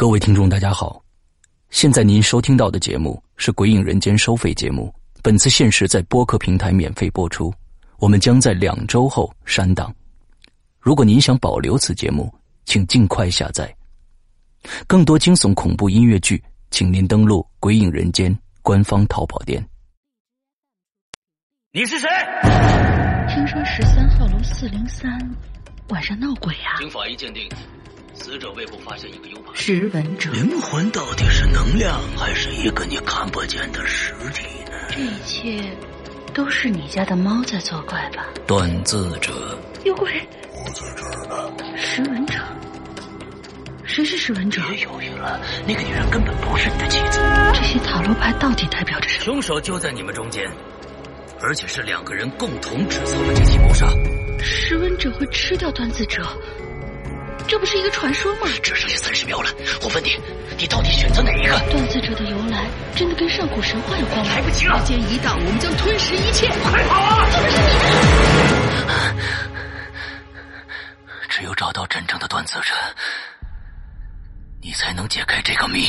各位听众，大家好，现在您收听到的节目是《鬼影人间》收费节目，本次限时在播客平台免费播出，我们将在两周后删档。如果您想保留此节目，请尽快下载。更多惊悚恐怖音乐剧，请您登录《鬼影人间》官方淘宝店。你是谁？听说十三号楼四零三晚上闹鬼啊！经法医鉴定，死者胃部发现一个 U 盘。识文者，灵魂到底是能量，还是一个你看不见的实体呢？这一切都是你家的猫在作怪吧？断字者，有鬼！我在这儿呢。识文者，谁是识文者？别犹豫了，那个女人根本不是你的妻子。这些塔罗牌到底代表着什么？凶手就在你们中间，而且是两个人共同制造了这起谋杀。识文者会吃掉断字者，这不是一个传说吗？只剩下三十秒了，我问你，你到底选择哪一个？断字者的由来真的跟上古神话有关吗？来不及了！时间一到，我们将吞噬一切。快跑啊！这不是你的！只有找到真正的断字者，你才能解开这个谜。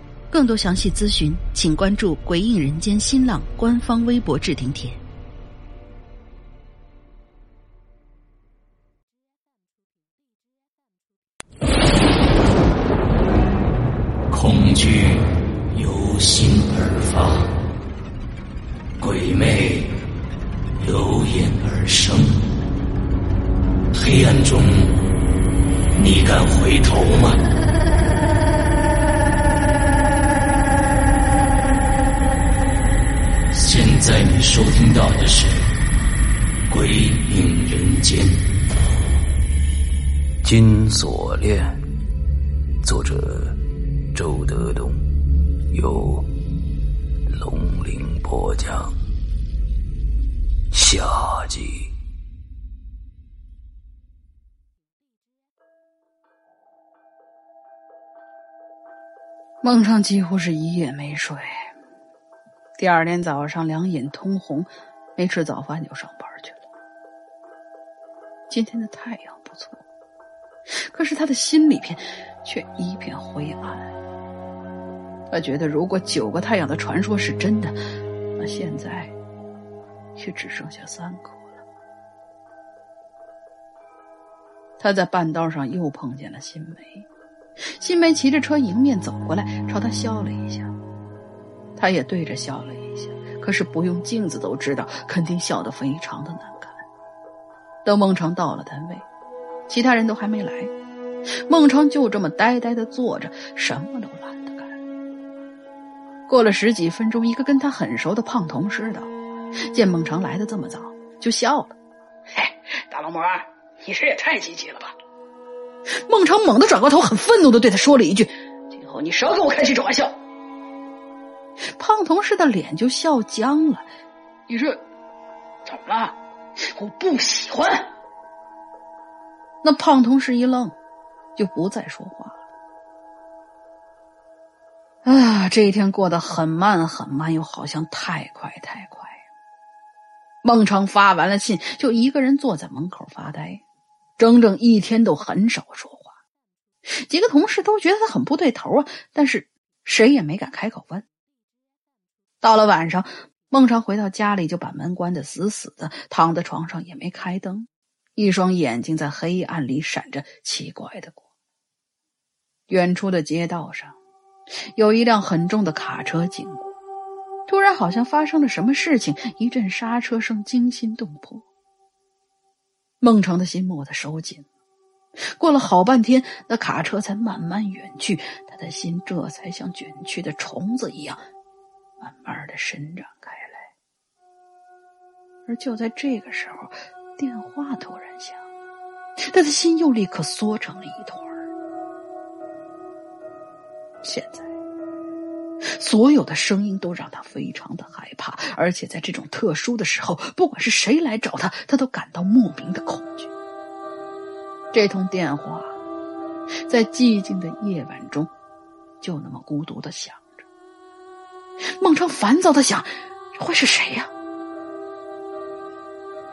更多详细资讯，请关注鬼影人间新浪官方微博置顶帖。恐惧由心而发，鬼魅由眼而生。黑暗中，你敢回头吗？在你收听到的是《鬼影人间》。金锁链，作者周德东，由龙鳞播讲。下集。孟畅几乎是一夜没睡，第二天早上两眼通红，没吃早饭就上班去了。今天的太阳不错，可是他的心里边却一片灰暗。他觉得，如果九个太阳的传说是真的，那现在却只剩下三颗了。他在半道上又碰见了新梅。新梅骑着车迎面走过来，朝他笑了一下，他也对着笑了一下。可是不用镜子都知道，肯定笑得非常的难看。等孟尝到了单位，其他人都还没来，孟尝就这么呆呆的坐着，什么都懒得干。过了十几分钟，一个跟他很熟的胖同事道，见孟尝来的这么早，就笑了：“嘿，大老毛，你这也太积极了吧！”孟尝猛地转过头，很愤怒的对他说了一句：“今后你少给我开这种玩笑。”胖同事的脸就笑僵了。你这怎么了？我不喜欢。那胖同事一愣，就不再说话了。啊，这一天过得很慢很慢，又好像太快太快。孟尝发完了信，就一个人坐在门口发呆。整整一天都很少说话，几个同事都觉得他很不对头啊，但是谁也没敢开口问。到了晚上，孟尝回到家里就把门关得死死的，躺在床上也没开灯，一双眼睛在黑暗里闪着奇怪的光。远处的街道上，有一辆很重的卡车经过。突然，好像发生了什么事情，一阵刹车声惊心动魄。孟成的心蓦地收紧。过了好半天，那卡车才慢慢远去，他的心这才像卷曲的虫子一样，慢慢的伸展开来。而就在这个时候，电话突然响，他的心又立刻缩成了一团。现在，所有的声音都让他非常的害怕，而且在这种特殊的时候，不管是谁来找他，他都感到莫名的恐惧。这通电话在寂静的夜晚中，就那么孤独的响。孟成烦躁的想：这会是谁呀？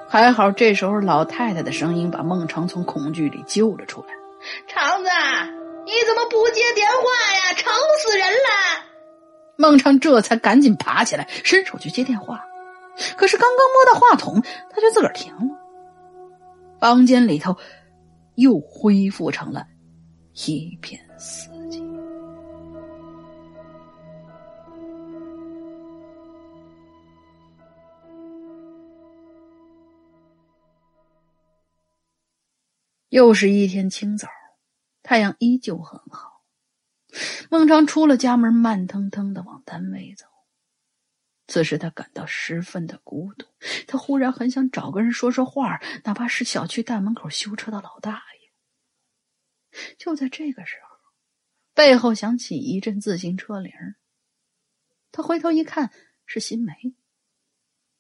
还好，这时候老太太的声音把孟成从恐惧里救了出来。长子。你怎么不接电话呀？吵死人了！孟昌这才赶紧爬起来，伸手去接电话。可是刚刚摸到话筒，他就自个儿停了。房间里头又恢复成了一片死又是一天清早。太阳依旧很好，孟尝出了家门，慢腾腾的往单位走。此时他感到十分的孤独，他忽然很想找个人说说话，哪怕是小区大门口修车的老大爷。就在这个时候，背后响起一阵自行车铃，他回头一看，是新梅。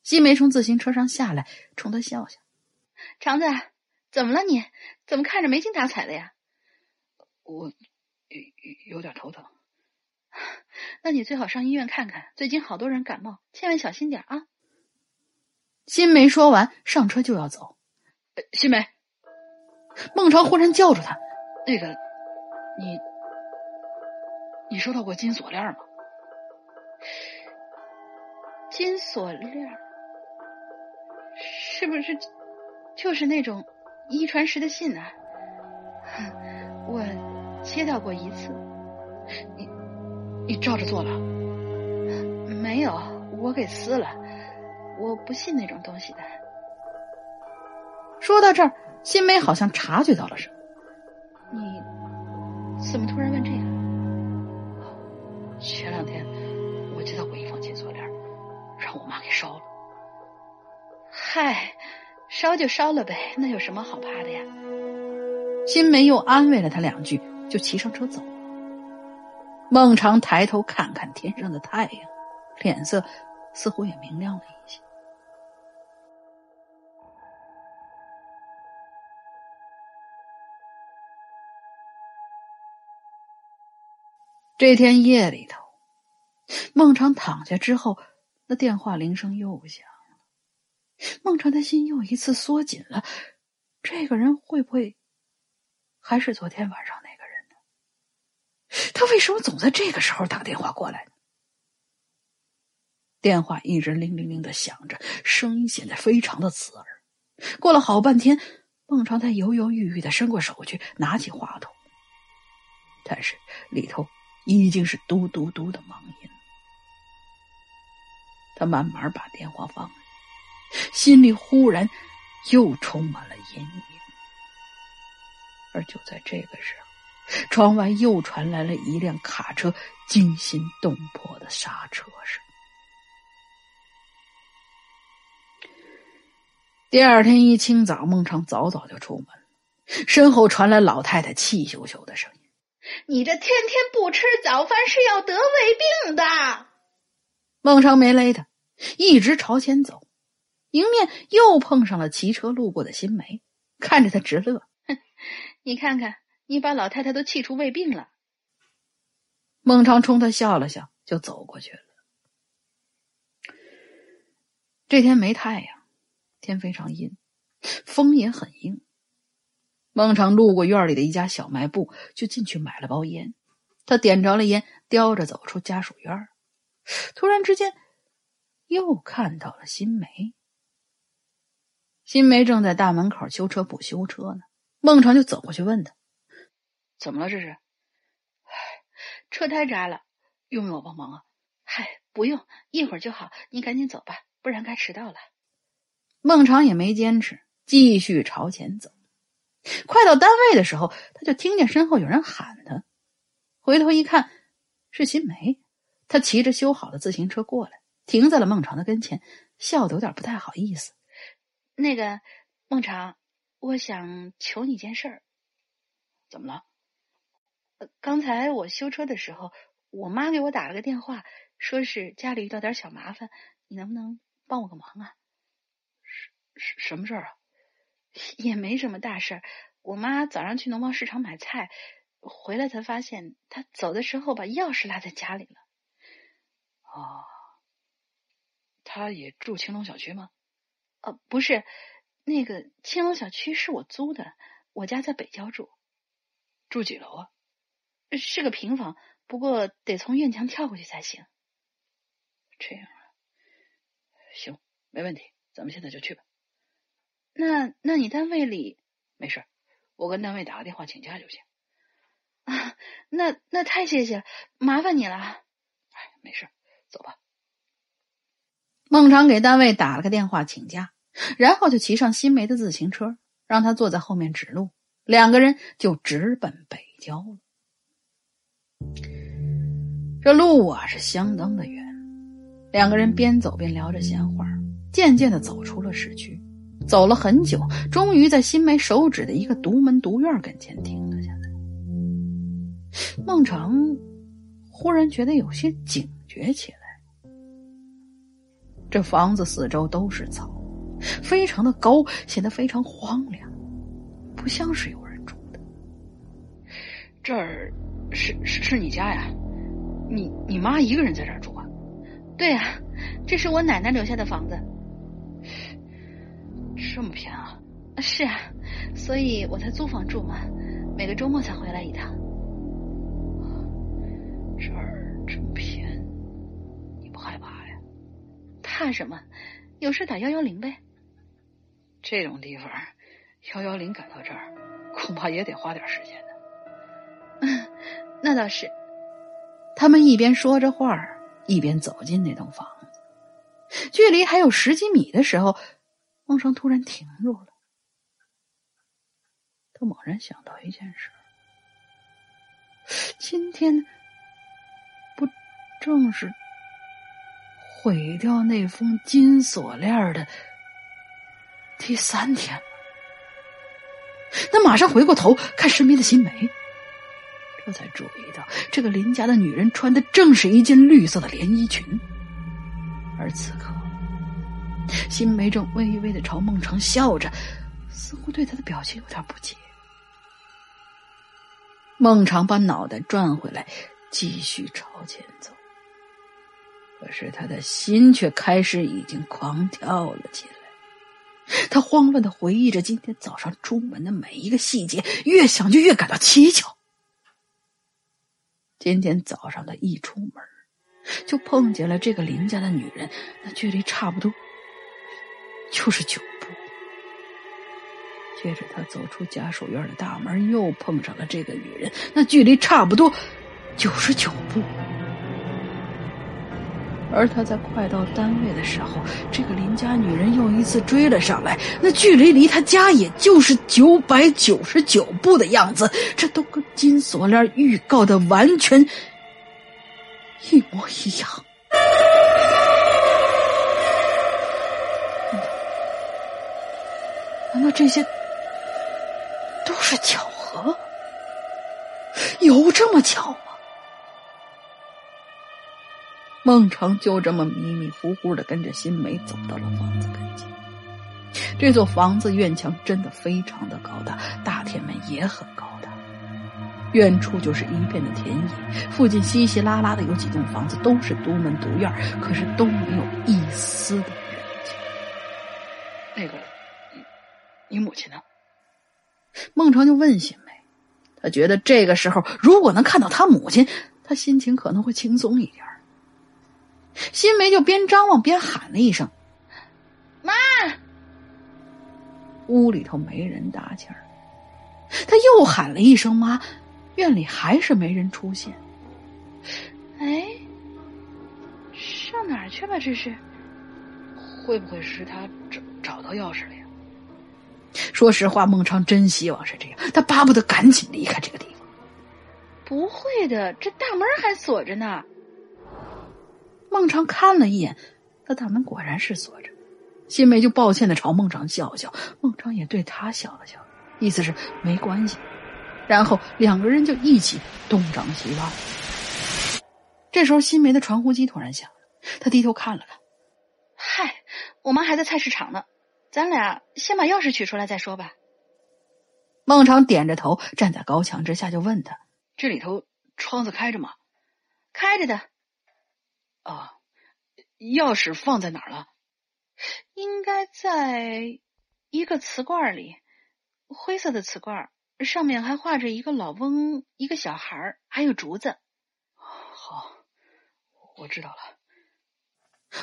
新梅从自行车上下来，冲他笑笑：“长子，怎么了？你怎么看着没精打采的呀？”我有有点头疼，那你最好上医院看看。最近好多人感冒，千万小心点啊！新梅说完，上车就要走。新梅，孟超忽然叫住他：“那个，你你收到过金锁链吗？金锁链是不是就是那种一传十的信啊？我。”接到过一次，你你照着做了？没有，我给撕了。我不信那种东西的。说到这儿，新梅好像察觉到了什么。你怎么突然问这个？前两天我接到过一封金锁链，让我妈给烧了。嗨，烧就烧了呗，那有什么好怕的呀？新梅又安慰了他两句。就骑上车走了。孟尝抬头看看天上的太阳，脸色似乎也明亮了一些。这天夜里头，孟尝躺下之后，那电话铃声又响。孟尝的心又一次缩紧了。这个人会不会还是昨天晚上那个人呢？他为什么总在这个时候打电话过来呢？电话一直铃铃铃的响着，声音显得非常的刺耳。过了好半天，孟尝才犹犹豫豫的伸过手去拿起话筒，但是里头已经是嘟嘟嘟的忙音。他慢慢把电话放，心里忽然又充满了阴影。而就在这个时候。窗外又传来了一辆卡车惊心动魄的刹车声。第二天一清早，孟尝早早就出门了，身后传来老太太气咻咻的声音：“你这天天不吃早饭是要得胃病的。”孟尝没勒他，一直朝前走，迎面又碰上了骑车路过的新梅，看着他直乐：“哼，你看看。”你把老太太都气出胃病了。孟尝冲他笑了笑，就走过去了。这天没太阳，天非常阴，风也很硬。孟尝路过院里的一家小卖部，就进去买了包烟。他点着了烟，叼着走出家属院。突然之间，又看到了新梅。新梅正在大门口修车铺修车呢。孟尝就走过去问他。怎么了？这是？车胎扎了，用不用我帮忙啊？嗨，不用，一会儿就好。你赶紧走吧，不然该迟到了。孟尝也没坚持，继续朝前走。快到单位的时候，他就听见身后有人喊他，回头一看，是新梅。他骑着修好的自行车过来，停在了孟尝的跟前，笑得有点不太好意思。那个孟尝，我想求你件事儿。怎么了？刚才我修车的时候，我妈给我打了个电话，说是家里遇到点小麻烦，你能不能帮我个忙啊？什什么事儿啊？也没什么大事儿。我妈早上去农贸市场买菜，回来才发现她走的时候把钥匙落在家里了。哦，她也住青龙小区吗？呃，不是，那个青龙小区是我租的，我家在北郊住。住几楼啊？是个平房，不过得从院墙跳过去才行。这样啊，行，没问题，咱们现在就去吧。那那你单位里没事，我跟单位打个电话请假就行。啊，那那太谢谢了，麻烦你了。哎，没事，走吧。孟尝给单位打了个电话请假，然后就骑上新梅的自行车，让他坐在后面指路。两个人就直奔北郊了。这路啊是相当的远，两个人边走边聊着闲话，渐渐的走出了市区。走了很久，终于在新梅手指的一个独门独院跟前停了下来。孟尝忽然觉得有些警觉起来。这房子四周都是草，非常的高，显得非常荒凉。不像是有人住的。这儿是是是你家呀？你你妈一个人在这儿住啊？对啊，这是我奶奶留下的房子。这么偏啊？是啊，所以我才租房住嘛，每个周末才回来一趟。这儿怕什么？有事打幺幺零呗。这种地方。幺幺零赶到这儿，恐怕也得花点时间呢。嗯，那倒是。他们一边说着话，一边走进那栋房子。距离还有十几米的时候，孟生突然停住了。他猛然想到一件事：今天不正是毁掉那封金锁链的第三天？他马上回过头看身边的新梅，这才注意到这个林家的女人穿的正是一件绿色的连衣裙，而此刻，新梅正微微的朝孟尝笑着，似乎对他的表情有点不解。孟尝把脑袋转回来，继续朝前走，可是他的心却开始已经狂跳了起来。他慌乱的回忆着今天早上出门的每一个细节，越想就越感到蹊跷。今天早上他一出门，就碰见了这个林家的女人，那距离差不多就是九步。接着他走出家属院的大门，又碰上了这个女人，那距离差不多九十九步。而他在快到单位的时候，这个邻家女人又一次追了上来，那距离离他家也就是九百九十九步的样子，这都跟金锁链预告的完全一模一样。难道这些都是巧合？有这么巧？孟尝就这么迷迷糊糊的跟着新梅走到了房子跟前。这座房子院墙真的非常的高大，大铁门也很高大。远处就是一片的田野，附近稀稀拉拉的有几栋房子，都是独门独院，可是都没有一丝的人气。那个，你母亲呢？孟尝就问新梅，他觉得这个时候如果能看到他母亲，他心情可能会轻松一点。新梅就边张望边喊了一声：“妈！”屋里头没人答气儿。他又喊了一声“妈”，院里还是没人出现。哎，上哪儿去了？这是？会不会是他找找到钥匙了呀？说实话，孟昌真希望是这样，他巴不得赶紧离开这个地方。不会的，这大门还锁着呢。孟尝看了一眼，那大门果然是锁着。新梅就抱歉的朝孟尝笑笑，孟尝也对他笑了笑，意思是没关系。然后两个人就一起东张西望。这时候，新梅的传呼机突然响了，他低头看了看。嗨，我妈还在菜市场呢，咱俩先把钥匙取出来再说吧。孟尝点着头，站在高墙之下，就问他：“这里头窗子开着吗？”“开着的。”“啊，钥匙放在哪儿了？”“应该在一个瓷罐里，灰色的瓷罐，上面还画着一个老翁、一个小孩，还有竹子。”“好，我知道了。”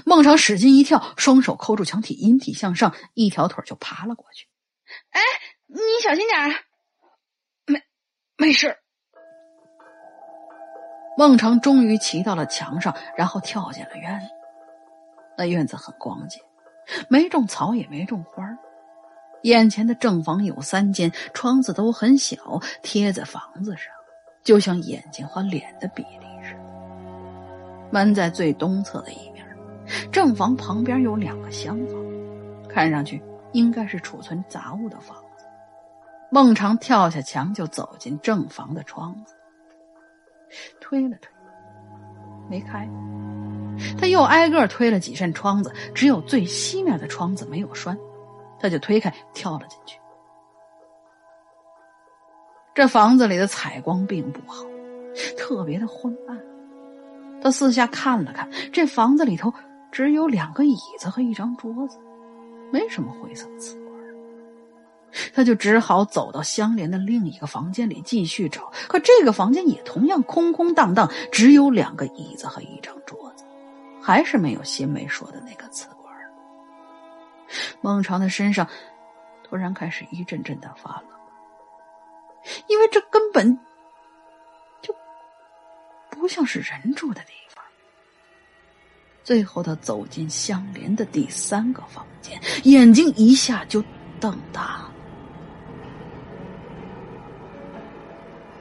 孟尝使劲一跳，双手扣住墙体，引体向上，一条腿就爬了过去。哎，你小心点没，没事。孟尝终于骑到了墙上，然后跳进了院子。那院子很光洁，没种草，也没种花。眼前的正房有三间，窗子都很小，贴在房子上，就像眼睛和脸的比例似的。门在最东侧的一面。正房旁边有两个厢房，看上去应该是储存杂物的房子。孟尝跳下墙就走进正房的窗子，推了推，没开。他又挨个推了几扇窗子，只有最西面的窗子没有栓，他就推开跳了进去。这房子里的采光并不好，特别的昏暗。他四下看了看，这房子里头。只有两个椅子和一张桌子，没什么灰色的瓷，他就只好走到相连的另一个房间里继续找。可这个房间也同样空空荡荡，只有两个椅子和一张桌子，还是没有新梅说的那个瓷罐。孟尝的身上突然开始一阵阵的发冷，因为这根本就不像是人住的地方。最后，他走进相连的第三个房间，眼睛一下就瞪大了。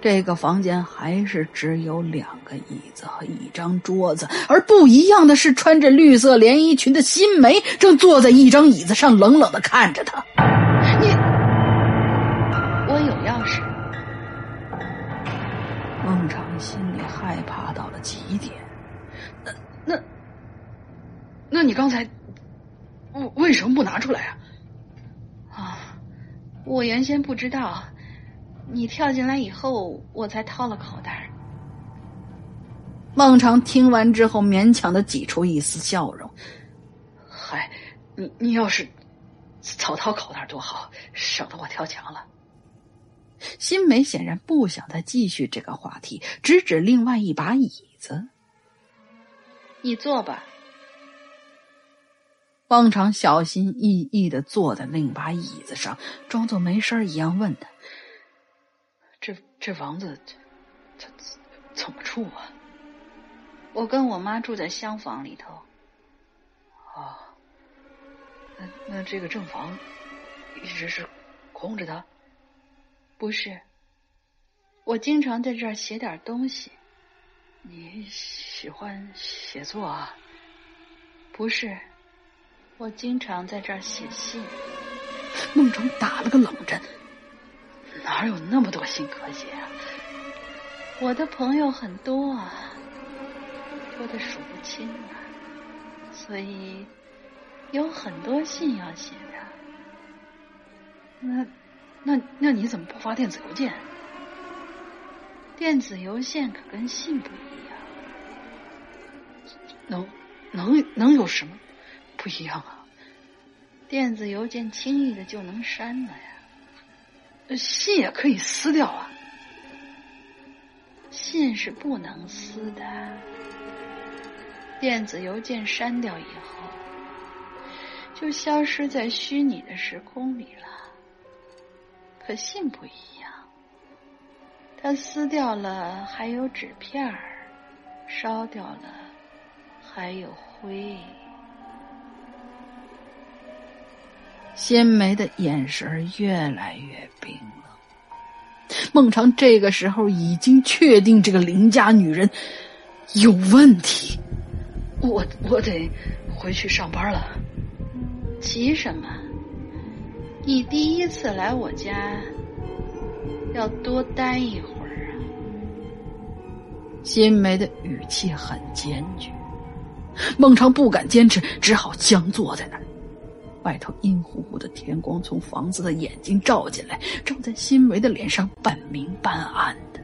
这个房间还是只有两个椅子和一张桌子，而不一样的是，穿着绿色连衣裙的新梅正坐在一张椅子上，冷冷的看着他。你，我有钥匙。孟尝心里害怕到了极点。那那，那你刚才为为什么不拿出来啊？啊，我原先不知道，你跳进来以后，我才掏了口袋。孟尝听完之后，勉强的挤出一丝笑容。嗨，你你要是早掏口袋多好，省得我跳墙了。新梅显然不想再继续这个话题，指指另外一把椅子。你坐吧。孟尝小心翼翼的坐在另一把椅子上，装作没事一样问他：“这这房子，怎怎么住啊？”我跟我妈住在厢房里头。哦，那那这个正房一直是空着的？不是，我经常在这儿写点东西。你喜欢写作啊？不是。我经常在这儿写信。孟成打了个冷战，哪有那么多信可写啊？我的朋友很多啊，多的数不清啊，所以有很多信要写的。那那那你怎么不发电子邮件？电子邮件可跟信不一样。能能能有什么？不一样啊！电子邮件轻易的就能删了呀，信也可以撕掉啊。信是不能撕的，电子邮件删掉以后，就消失在虚拟的时空里了。可信不一样，它撕掉了还有纸片儿，烧掉了，还有灰。新梅的眼神越来越冰冷。孟尝这个时候已经确定这个邻家女人有问题。我我得回去上班了。急什么？你第一次来我家，要多待一会儿啊。新梅的语气很坚决。孟尝不敢坚持，只好僵坐在那儿。外头阴乎乎的天光从房子的眼睛照进来，照在新梅的脸上半明半暗的。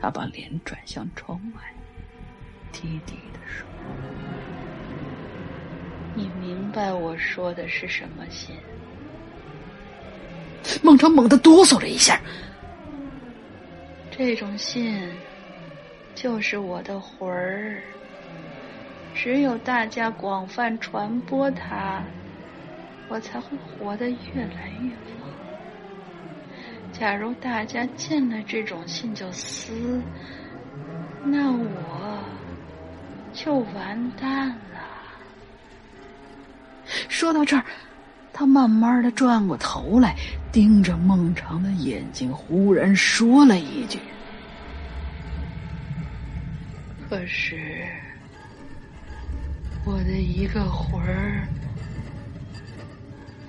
他把脸转向窗外，低低的说：“你明白我说的是什么信？”孟尝猛地哆嗦了一下。这种信，就是我的魂儿。只有大家广泛传播它，我才会活得越来越旺。假如大家见了这种信就撕，那我就完蛋了。说到这儿，他慢慢的转过头来，盯着孟尝的眼睛，忽然说了一句：“可是。”我的一个魂儿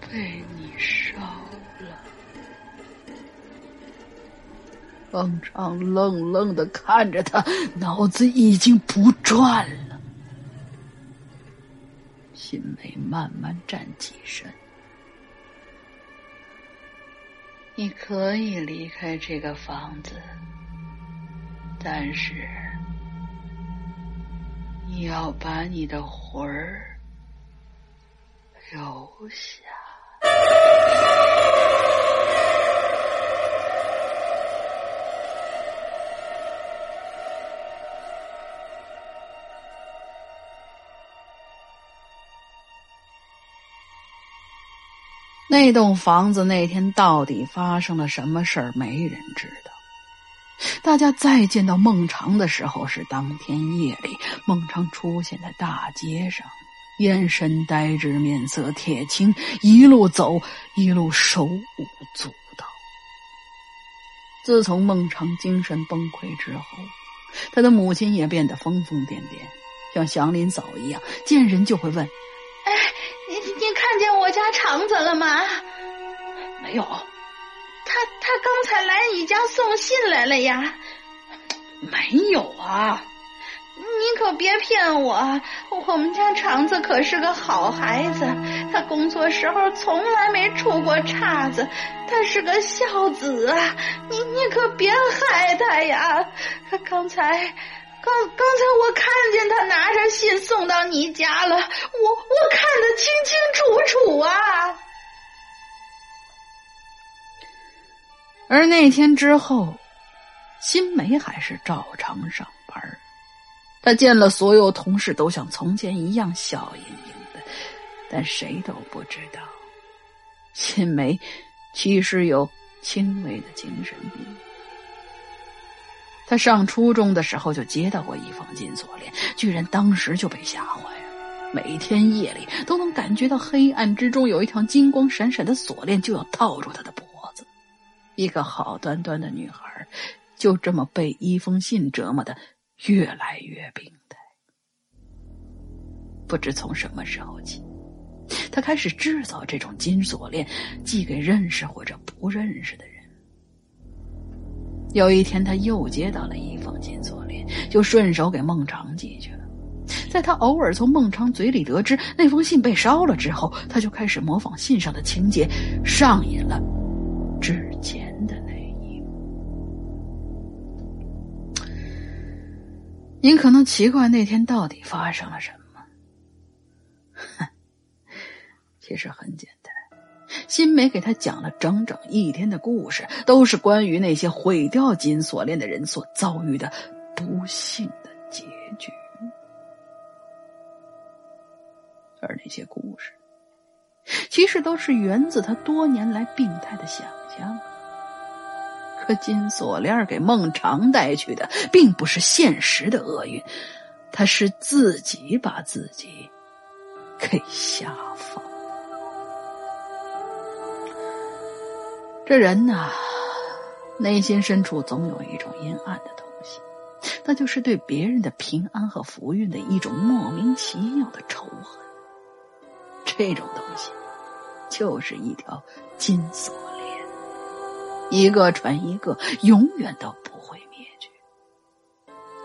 被你烧了。孟尝愣愣的看着他，脑子已经不转了。新梅慢慢站起身，你可以离开这个房子，但是。你要把你的魂儿留下。那栋房子那天到底发生了什么事儿？没人知道。大家再见到孟尝的时候是当天夜里，孟尝出现在大街上，眼神呆滞，面色铁青，一路走一路手舞足蹈。自从孟尝精神崩溃之后，他的母亲也变得疯疯癫癫，像祥林嫂一样，见人就会问：“哎，你你看见我家肠子了吗？”“没有。”他他刚才来你家送信来了呀？没有啊！你可别骗我，我们家肠子可是个好孩子，他工作时候从来没出过岔子，他是个孝子啊！你你可别害他呀！他刚才刚刚才我看见他拿着信送到你家了，我我看得清清楚楚啊！而那天之后，新梅还是照常上班。她见了所有同事，都像从前一样笑盈盈的。但谁都不知道，新梅其实有轻微的精神病。她上初中的时候就接到过一封金锁链，居然当时就被吓坏了。每天夜里都能感觉到黑暗之中有一条金光闪闪的锁链就要套住她的脖。一个好端端的女孩，就这么被一封信折磨的越来越病态。不知从什么时候起，他开始制造这种金锁链，寄给认识或者不认识的人。有一天，他又接到了一封金锁链，就顺手给孟尝寄去了。在他偶尔从孟尝嘴里得知那封信被烧了之后，他就开始模仿信上的情节，上瘾了。您可能奇怪那天到底发生了什么？哼，其实很简单，新梅给他讲了整整一天的故事，都是关于那些毁掉金锁链的人所遭遇的不幸的结局，而那些故事。其实都是源自他多年来病态的想象。这金锁链给孟尝带去的，并不是现实的厄运，他是自己把自己给吓疯。这人呐，内心深处总有一种阴暗的东西，那就是对别人的平安和福运的一种莫名其妙的仇恨。这种东西，就是一条金锁链，一个传一个，永远都不会灭绝。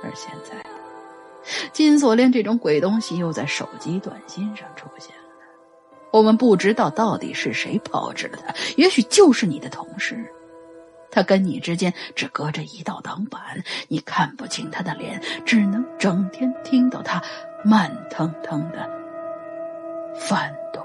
而现在，金锁链这种鬼东西又在手机短信上出现了。我们不知道到底是谁炮制了他，也许就是你的同事。他跟你之间只隔着一道挡板，你看不清他的脸，只能整天听到他慢腾腾的翻动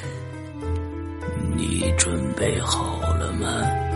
你准备好了吗？